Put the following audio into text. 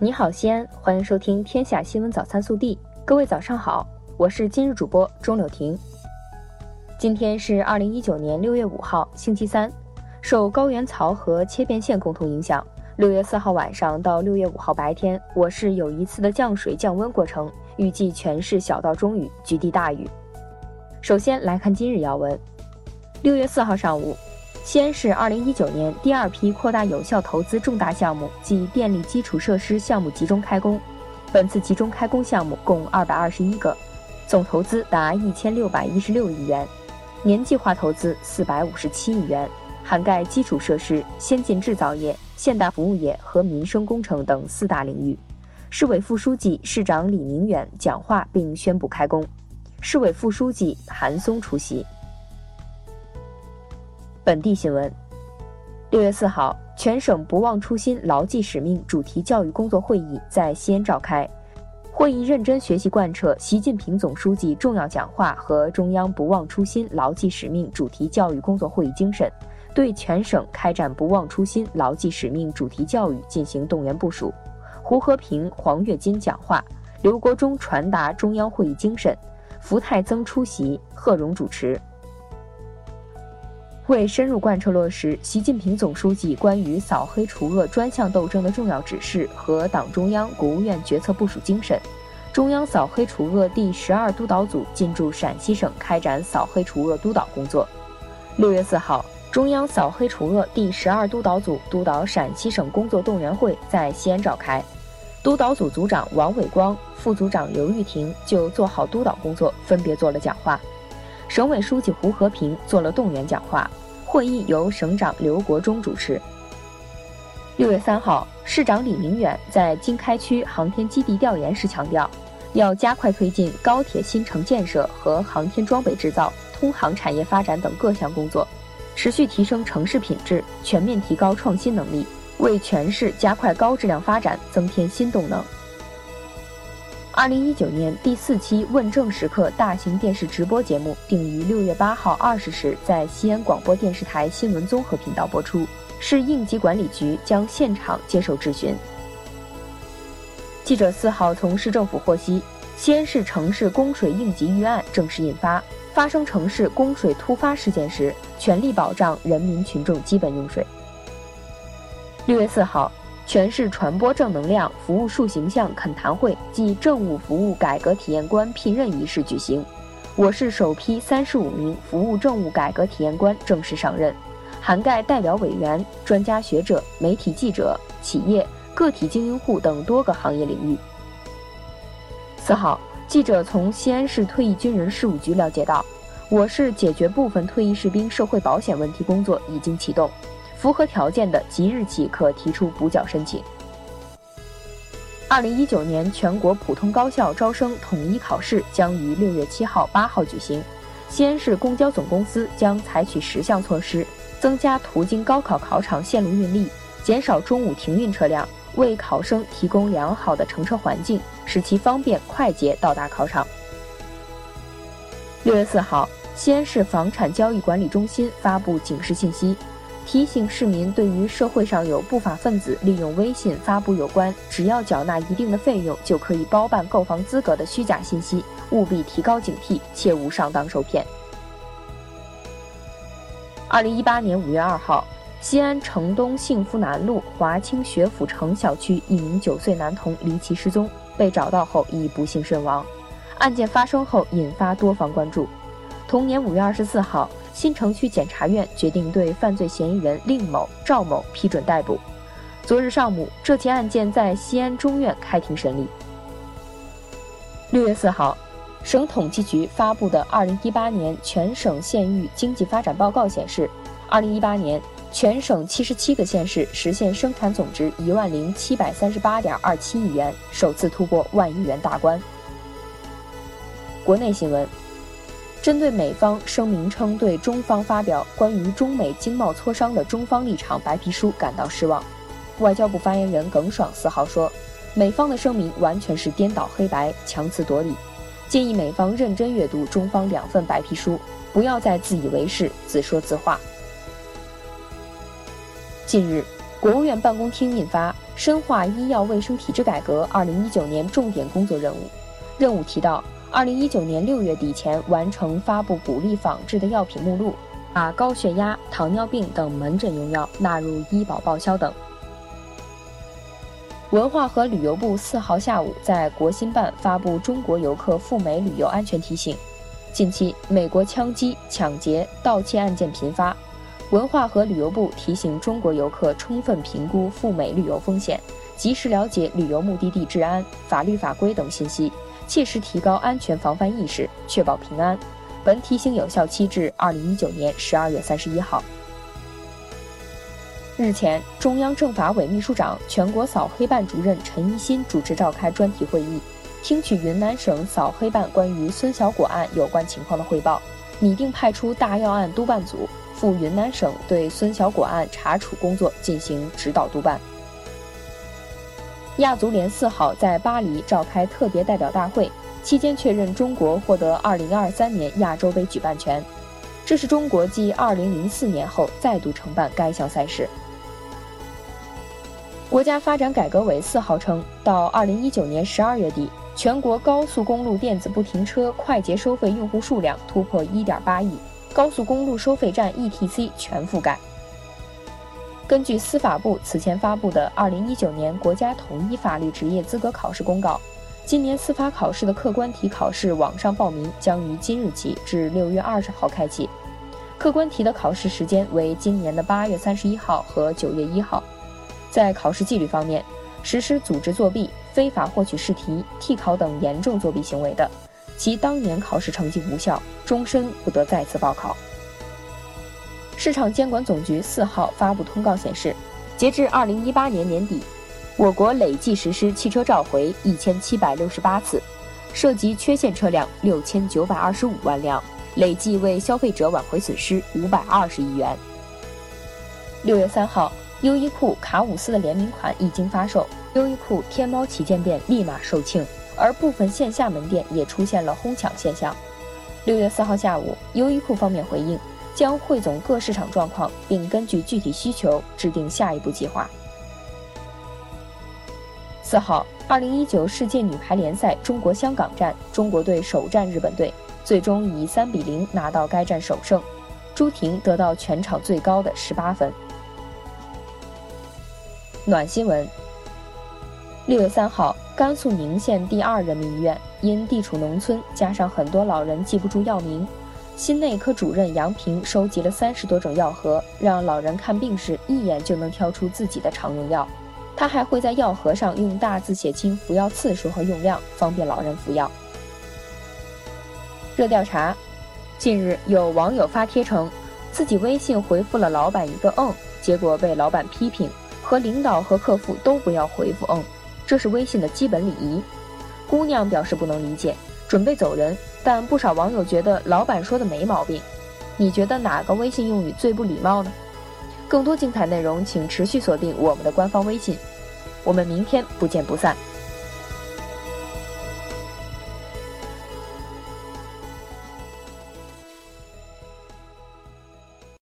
你好，西安，欢迎收听《天下新闻早餐速递》。各位早上好，我是今日主播钟柳婷。今天是二零一九年六月五号，星期三。受高原槽和切变线共同影响，六月四号晚上到六月五号白天，我市有一次的降水降温过程，预计全市小到中雨，局地大雨。首先来看今日要闻。六月四号上午。西安市二零一九年第二批扩大有效投资重大项目暨电力基础设施项目集中开工。本次集中开工项目共二百二十一个，总投资达一千六百一十六亿元，年计划投资四百五十七亿元，涵盖基础设施、先进制造业、现代服务业和民生工程等四大领域。市委副书记、市长李明远讲话并宣布开工，市委副书记韩松出席。本地新闻：六月四号，全省不忘初心、牢记使命主题教育工作会议在西安召开。会议认真学习贯彻习近平总书记重要讲话和中央不忘初心、牢记使命主题教育工作会议精神，对全省开展不忘初心、牢记使命主题教育进行动员部署。胡和平、黄跃金讲话，刘国中传达中央会议精神，福泰增出席，贺荣主持。为深入贯彻落实习近平总书记关于扫黑除恶专项斗争的重要指示和党中央、国务院决策部署精神，中央扫黑除恶第十二督导组进驻陕西省开展扫黑除恶督导工作。六月四号，中央扫黑除恶第十二督导组督导陕西省工作动员会在西安召开，督导组组长王伟光、副组长刘玉婷就做好督导工作分别做了讲话。省委书记胡和平做了动员讲话，会议由省长刘国中主持。六月三号，市长李明远在经开区航天基地调研时强调，要加快推进高铁新城建设和航天装备制造、通航产业发展等各项工作，持续提升城市品质，全面提高创新能力，为全市加快高质量发展增添新动能。二零一九年第四期《问政时刻》大型电视直播节目定于六月八号二十时在西安广播电视台新闻综合频道播出，市应急管理局将现场接受质询。记者四号从市政府获悉，西安市城市供水应急预案正式印发，发生城市供水突发事件时，全力保障人民群众基本用水。六月四号。全市传播正能量、服务树形象恳谈会暨政务服务改革体验官聘任仪式举行，我市首批三十五名服务政务改革体验官正式上任，涵盖代表委员、专家学者、媒体记者、企业、个体经营户等多个行业领域。四号，记者从西安市退役军人事务局了解到，我市解决部分退役士兵社会保险问题工作已经启动。符合条件的，即日起可提出补缴申请。二零一九年全国普通高校招生统一考试将于六月七号、八号举行。西安市公交总公司将采取十项措施，增加途经高考考场线路运力，减少中午停运车辆，为考生提供良好的乘车环境，使其方便快捷到达考场。六月四号，西安市房产交易管理中心发布警示信息。提醒市民，对于社会上有不法分子利用微信发布有关只要缴纳一定的费用就可以包办购房资格的虚假信息，务必提高警惕，切勿上当受骗。二零一八年五月二号，西安城东幸福南路华清学府城小区一名九岁男童离奇失踪，被找到后已不幸身亡。案件发生后引发多方关注。同年五月二十四号。新城区检察院决定对犯罪嫌疑人令某、赵某批准逮捕。昨日上午，这起案件在西安中院开庭审理。六月四号，省统计局发布的二零一八年全省县域经济发展报告显示，二零一八年全省七十七个县市实现生产总值一万零七百三十八点二七亿元，首次突破万亿元大关。国内新闻。针对美方声明称对中方发表关于中美经贸磋商的中方立场白皮书感到失望，外交部发言人耿爽四号说，美方的声明完全是颠倒黑白、强词夺理，建议美方认真阅读中方两份白皮书，不要再自以为是、自说自话。近日，国务院办公厅印发《深化医药卫生体制改革二零一九年重点工作任务。任务提到，二零一九年六月底前完成发布鼓励仿制的药品目录，把高血压、糖尿病等门诊用药纳入医保报销等。文化和旅游部四号下午在国新办发布中国游客赴美旅游安全提醒。近期，美国枪击、抢劫、盗窃案件频发。文化和旅游部提醒中国游客充分评估赴美旅游风险，及时了解旅游目的地治安、法律法规等信息，切实提高安全防范意识，确保平安。本提醒有效期至二零一九年十二月三十一号。日前，中央政法委秘书长、全国扫黑办主任陈一新主持召开专题会议，听取云南省扫黑办关于孙小果案有关情况的汇报，拟定派出大要案督办组。赴云南省对孙小果案查处工作进行指导督办。亚足联四号在巴黎召开特别代表大会，期间确认中国获得2023年亚洲杯举办权，这是中国继2004年后再度承办该项赛事。国家发展改革委四号称，到2019年12月底，全国高速公路电子不停车快捷收费用户数量突破1.8亿。高速公路收费站 ETC 全覆盖。根据司法部此前发布的《二零一九年国家统一法律职业资格考试公告》，今年司法考试的客观题考试网上报名将于今日起至六月二十号开启，客观题的考试时间为今年的八月三十一号和九月一号。在考试纪律方面，实施组织作弊、非法获取试题、替考等严重作弊行为的。其当年考试成绩无效，终身不得再次报考。市场监管总局四号发布通告显示，截至二零一八年年底，我国累计实施汽车召回一千七百六十八次，涉及缺陷车辆六千九百二十五万辆，累计为消费者挽回损失五百二十亿元。六月三号，优衣库卡五斯的联名款一经发售，优衣库天猫旗舰店立马售罄。而部分线下门店也出现了哄抢现象。六月四号下午，优衣库方面回应，将汇总各市场状况，并根据具体需求制定下一步计划。四号，二零一九世界女排联赛中国香港站，中国队首战日本队，最终以三比零拿到该战首胜，朱婷得到全场最高的十八分。暖新闻。六月三号，甘肃宁县第二人民医院因地处农村，加上很多老人记不住药名，心内科主任杨平收集了三十多种药盒，让老人看病时一眼就能挑出自己的常用药。他还会在药盒上用大字写清服药次数和用量，方便老人服药。热调查：近日有网友发帖称，自己微信回复了老板一个“嗯”，结果被老板批评，和领导和客户都不要回复“嗯”。这是微信的基本礼仪，姑娘表示不能理解，准备走人。但不少网友觉得老板说的没毛病。你觉得哪个微信用语最不礼貌呢？更多精彩内容，请持续锁定我们的官方微信。我们明天不见不散。